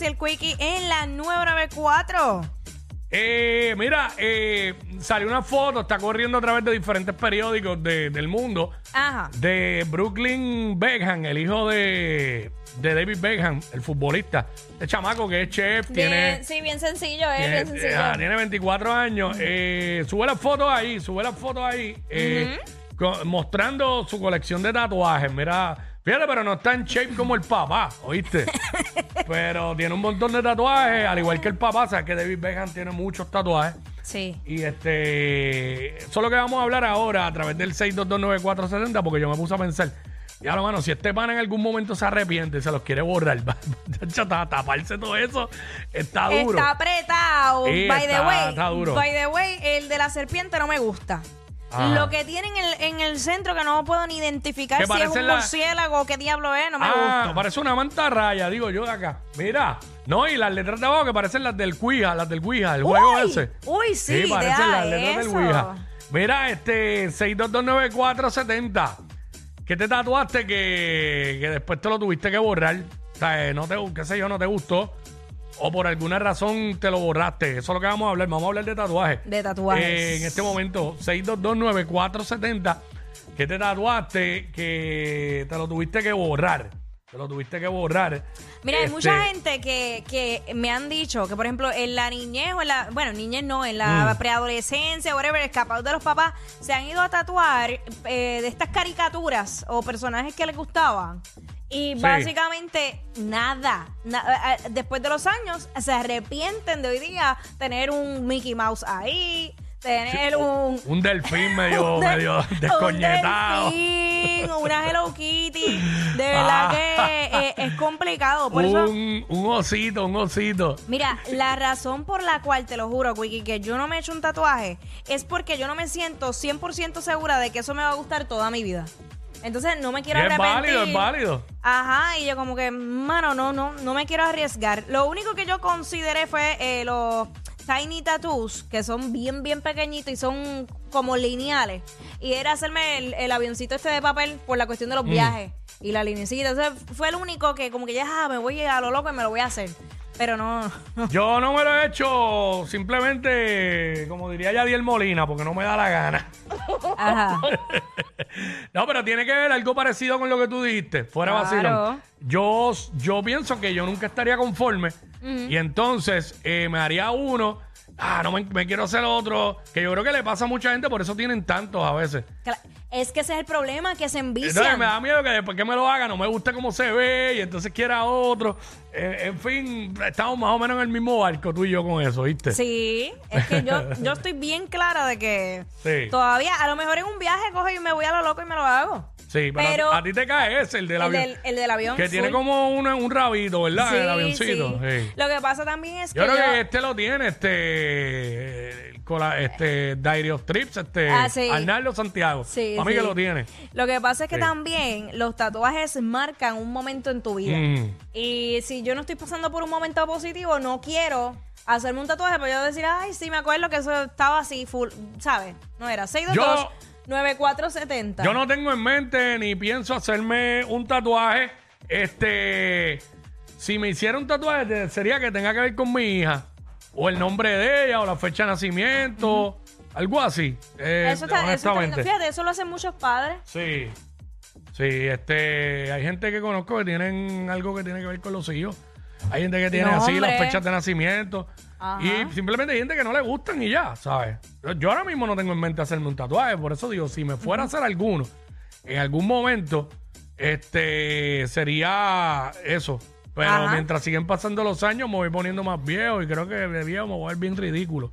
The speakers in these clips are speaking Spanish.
Y el Quickie en la 994. Eh, mira, eh, salió una foto, está corriendo a través de diferentes periódicos de- del mundo, Ajá. de Brooklyn Beckham, el hijo de, de David Beckham, el futbolista. Este chamaco que es chef, tiene, Bien, sí, bien sencillo, eh, tiene, bien sencillo. ah, tiene 24 años. Eh, sube las fotos ahí, sube las fotos ahí, eh, co- mostrando su colección de tatuajes. Mira, fíjate, pero no está en shape como el papá, ¿oíste? pero tiene un montón de tatuajes, al igual que el papá, sabes que David Beckham tiene muchos tatuajes. Sí. Y este, eso es lo que vamos a hablar ahora a través del 6229470, porque yo me puse a pensar, ya lo mano, si este pan en algún momento se arrepiente y se los quiere borrar, taparse todo eso, está duro. Está apretado. Sí, by the way, está duro. by the way, el de la serpiente no me gusta. Lo que tiene en el, en el centro que no puedo ni identificar Que si es parece un la- murciélago o qué diablo es, no me ah, gusta. parece una manta raya, digo yo de acá. Mira, no, y las letras de abajo que parecen las del Cuija, las del Cuija, el juego Uy, ese. uy, sí, parecen deja las letras del eso. Ouija. Mira, este 6229470. ¿Qué te tatuaste que, que después te lo tuviste que borrar? O sea, eh, no te, qué sé yo, no te gustó. O por alguna razón te lo borraste. Eso es lo que vamos a hablar. Vamos a hablar de tatuajes. De tatuajes. Eh, en este momento, 6229470. ¿Qué te tatuaste que te lo tuviste que borrar? Te lo tuviste que borrar. Mira, hay Este, mucha gente que, que me han dicho que, por ejemplo, en la niñez o en la, bueno, niñez no, en la Mm. preadolescencia, whatever, escapados de los papás, se han ido a tatuar eh, de estas caricaturas o personajes que les gustaban. Y Sí. básicamente nada. Na- eh, eh, después de los años se arrepienten de hoy día tener un Mickey Mouse ahí, tener un, Un delfín medio, un del- medio un descoñetado. delfín, una Hello Kitty. De verdad Ah. que eh, es complicado. Por eso, Un, un osito, un osito. mira, la razón por la cual, te lo juro, Wiki, que yo no me he hecho un tatuaje es porque yo no me siento 100% segura de que eso me va a gustar toda mi vida. Entonces no me quiero Y es arrepentir. válido, es válido. Ajá, y yo como que, mano, no, no, no me quiero arriesgar. Lo único que yo consideré fue eh, los tiny tattoos, que son bien, bien pequeñitos y son como lineales. Y era hacerme el, el avioncito este de papel por la cuestión de Mm. los viajes y la linecita. Entonces fue el único que como que ya ah, me voy a lo loco y me lo voy a hacer. Pero no, no. Yo no me lo he hecho simplemente, como diría Yadiel Molina, porque no me da la gana. Ajá. No, pero tiene que ver algo parecido con lo que tú dijiste, fuera Claro. Yo, yo pienso que yo nunca estaría conforme y entonces eh, me haría uno, ah, no me, me quiero hacer otro, que yo creo que le pasa a mucha gente, por eso tienen tantos a veces. Cla- Es que ese es el problema, que se Entonces envician. me da miedo que después que me lo haga no me guste cómo se ve y entonces quiera otro. Eh, en fin, estamos más o menos en el mismo barco tú y yo con eso, ¿viste? Sí, es que yo, yo estoy bien clara de que Sí. todavía, a lo mejor en un viaje cojo y me voy a lo loco y me lo hago. Sí, pero, Pero- a ti te cae ese, el del El avión. del, el del avión. que tiene como un, un rabito, ¿verdad? El avioncito. sí. sí. Lo que pasa también es Yo que creo yo- que este lo tiene, este, el cola- este Diary of Trips, este, Ah, sí. Arnaldo Santiago. Sí, Para mí sí. que lo tiene. Lo que pasa es que Sí. también los tatuajes marcan un momento en tu vida. Mm. Y si yo no estoy pasando por un momento positivo, no quiero hacerme un tatuaje para yo decir, ay, sí, me acuerdo que eso estaba así, full, ¿sabes? No era 622 Yo- 9470. Yo no tengo en mente ni pienso hacerme un tatuaje. Este, si me hiciera un tatuaje, sería que tenga que ver con mi hija. O el nombre de ella, o la fecha de nacimiento. Algo así. eh, eso está, eso está lindo. honestamente. Fíjate, eso lo hacen muchos padres. Sí. Sí, este, hay gente que conozco que tienen algo que tiene que ver con los hijos. Hay gente que tiene así las fechas de nacimiento. Ajá. Y simplemente hay gente que no le gustan y ya, ¿sabes? Yo, yo ahora mismo no tengo en mente hacerme un tatuaje, por eso digo, si me fuera a hacer alguno, en algún momento, este, sería eso. Pero Ajá. mientras siguen pasando los años, me voy poniendo más viejo y creo que de viejo me voy a ver bien ridículo.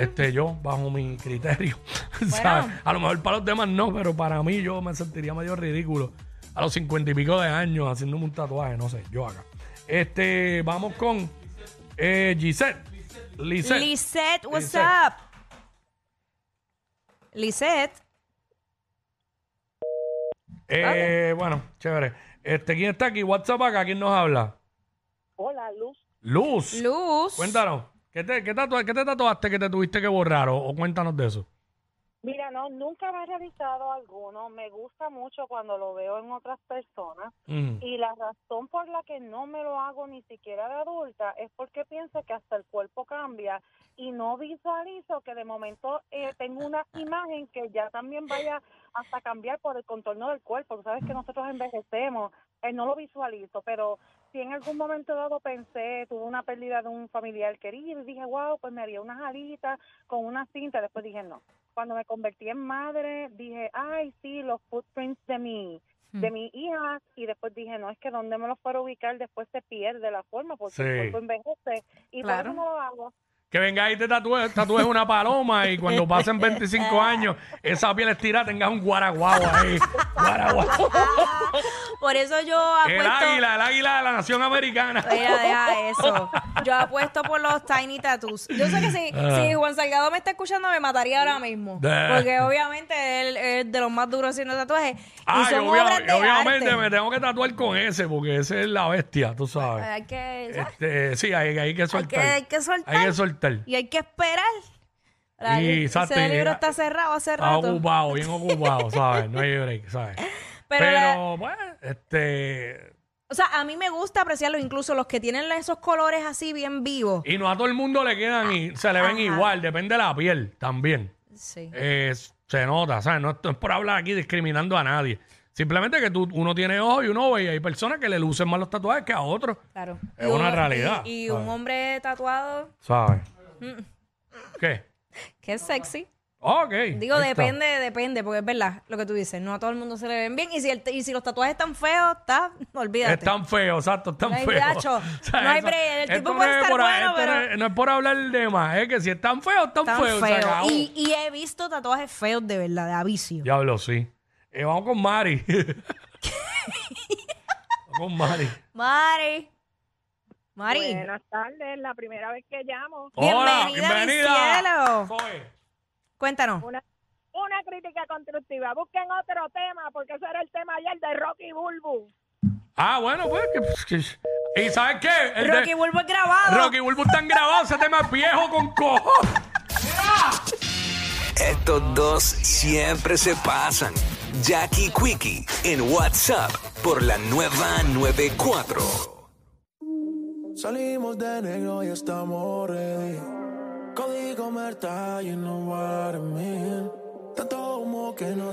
Este, yo, bajo mi criterio. ¿sabes? A lo mejor para los demás no, pero para mí yo me sentiría medio ridículo. A los cincuenta y pico de años haciéndome un tatuaje, no sé, yo acá. Este, vamos con eh, Gisette. Lisette. Lisette, what's up? Lisette. Eh, bueno, chévere. Este, ¿quién está aquí? WhatsApp acá, ¿quién nos habla? Hola, Luz. Luz. Luz. Cuéntanos. ¿Qué te, qué, qué te tatuaste que te tuviste que borrar? O, o cuéntanos de eso. Mira, no, nunca me he realizado alguno. Me gusta mucho cuando lo veo en otras personas. Mm. Y la razón por la que no me lo hago ni siquiera de adulta es porque pienso que hasta el cuerpo cambia y no visualizo que de momento eh, tengo una imagen que ya también vaya hasta cambiar por el contorno del cuerpo. Tú sabes que nosotros envejecemos, eh, no lo visualizo, pero si en algún momento dado pensé, tuve una pérdida de un familiar querido y dije, wow, pues me haría unas alitas con una cinta. Después dije, no. Cuando me convertí en madre, dije, ay, sí, los footprints de mi de mi hija y después dije, no, es que donde me los fuera a ubicar después se pierde la forma porque Sí. el cuerpo envejece y Claro. por eso no lo hago. Que venga y te tatúes, tatúes una paloma y cuando pasen 25 años, esa piel estirada tengas un guaraguao ahí. Guaraguao. Por eso yo El apuesto. águila, el águila de la nación americana. Mira, deja eso. Yo apuesto por los tiny tattoos. Yo sé que si, Ah. si Juan Salgado me está escuchando, me mataría ahora mismo. Porque obviamente él es de los más duros haciendo tatuajes. Ah, y son obvia- obras de obviamente arte. me tengo que tatuar con ese, porque ese es la bestia, tú sabes. Hay que, ¿sabes? Este, sí, hay, hay que hay, soltar. que, hay que soltar. Hay que soltar. Y hay que esperar. La- Y, exacto, ese y- libro está cerrado hace Está rato. ocupado, bien ocupado, ¿sabes? No hay break, ¿sabes? Pero Pero, la- bueno, este... O sea, a mí me gusta apreciarlo, incluso los que tienen esos colores así bien vivos. Y no a todo el mundo le quedan y se le ven Ajá. igual, depende de la piel también. Sí. Eh, se nota, ¿sabes? No, no es por hablar aquí discriminando a nadie. Simplemente que tú, uno tiene ojos y uno ve y hay personas que le lucen más los tatuajes que a otros, Claro. Es Y una realidad, Y, un hombre tatuado, ¿sabes? Mm. ¿Qué? que es sexy. Ok. Digo, ahí está. depende, depende, porque es verdad lo que tú dices. No a todo el mundo se le ven bien. Y si, el- y si los tatuajes están feos, está, olvídate. Es tan feo, exacto, es tan No hay no break, el tipo puede es estar por- bueno, esto no es- no es por hablar de más, es que si están feos, están Están feos. feos. Y, y he visto tatuajes feos de verdad, de avicio. Diablo, sí. Eh, vamos con Mari. vamos con Mari. Mari. Mari. Buenas tardes, la primera vez que llamo. Hola, Bienvenida, bienvenida. Cuéntanos. Una, una crítica constructiva. Busquen otro tema porque ese era el tema ayer de Rocky Bulbu. Ah, bueno, pues. que- que- ¿Y sabes qué? El de- Rocky Bulbo es grabado. Rocky Bulbo están grabados, ese tema es viejo con cojo. Estos dos siempre se pasan. Jackie Quickie en WhatsApp por la nueva 94. Salimos de negro y estamos ready. Código Merta, I mean. Tanto humo que no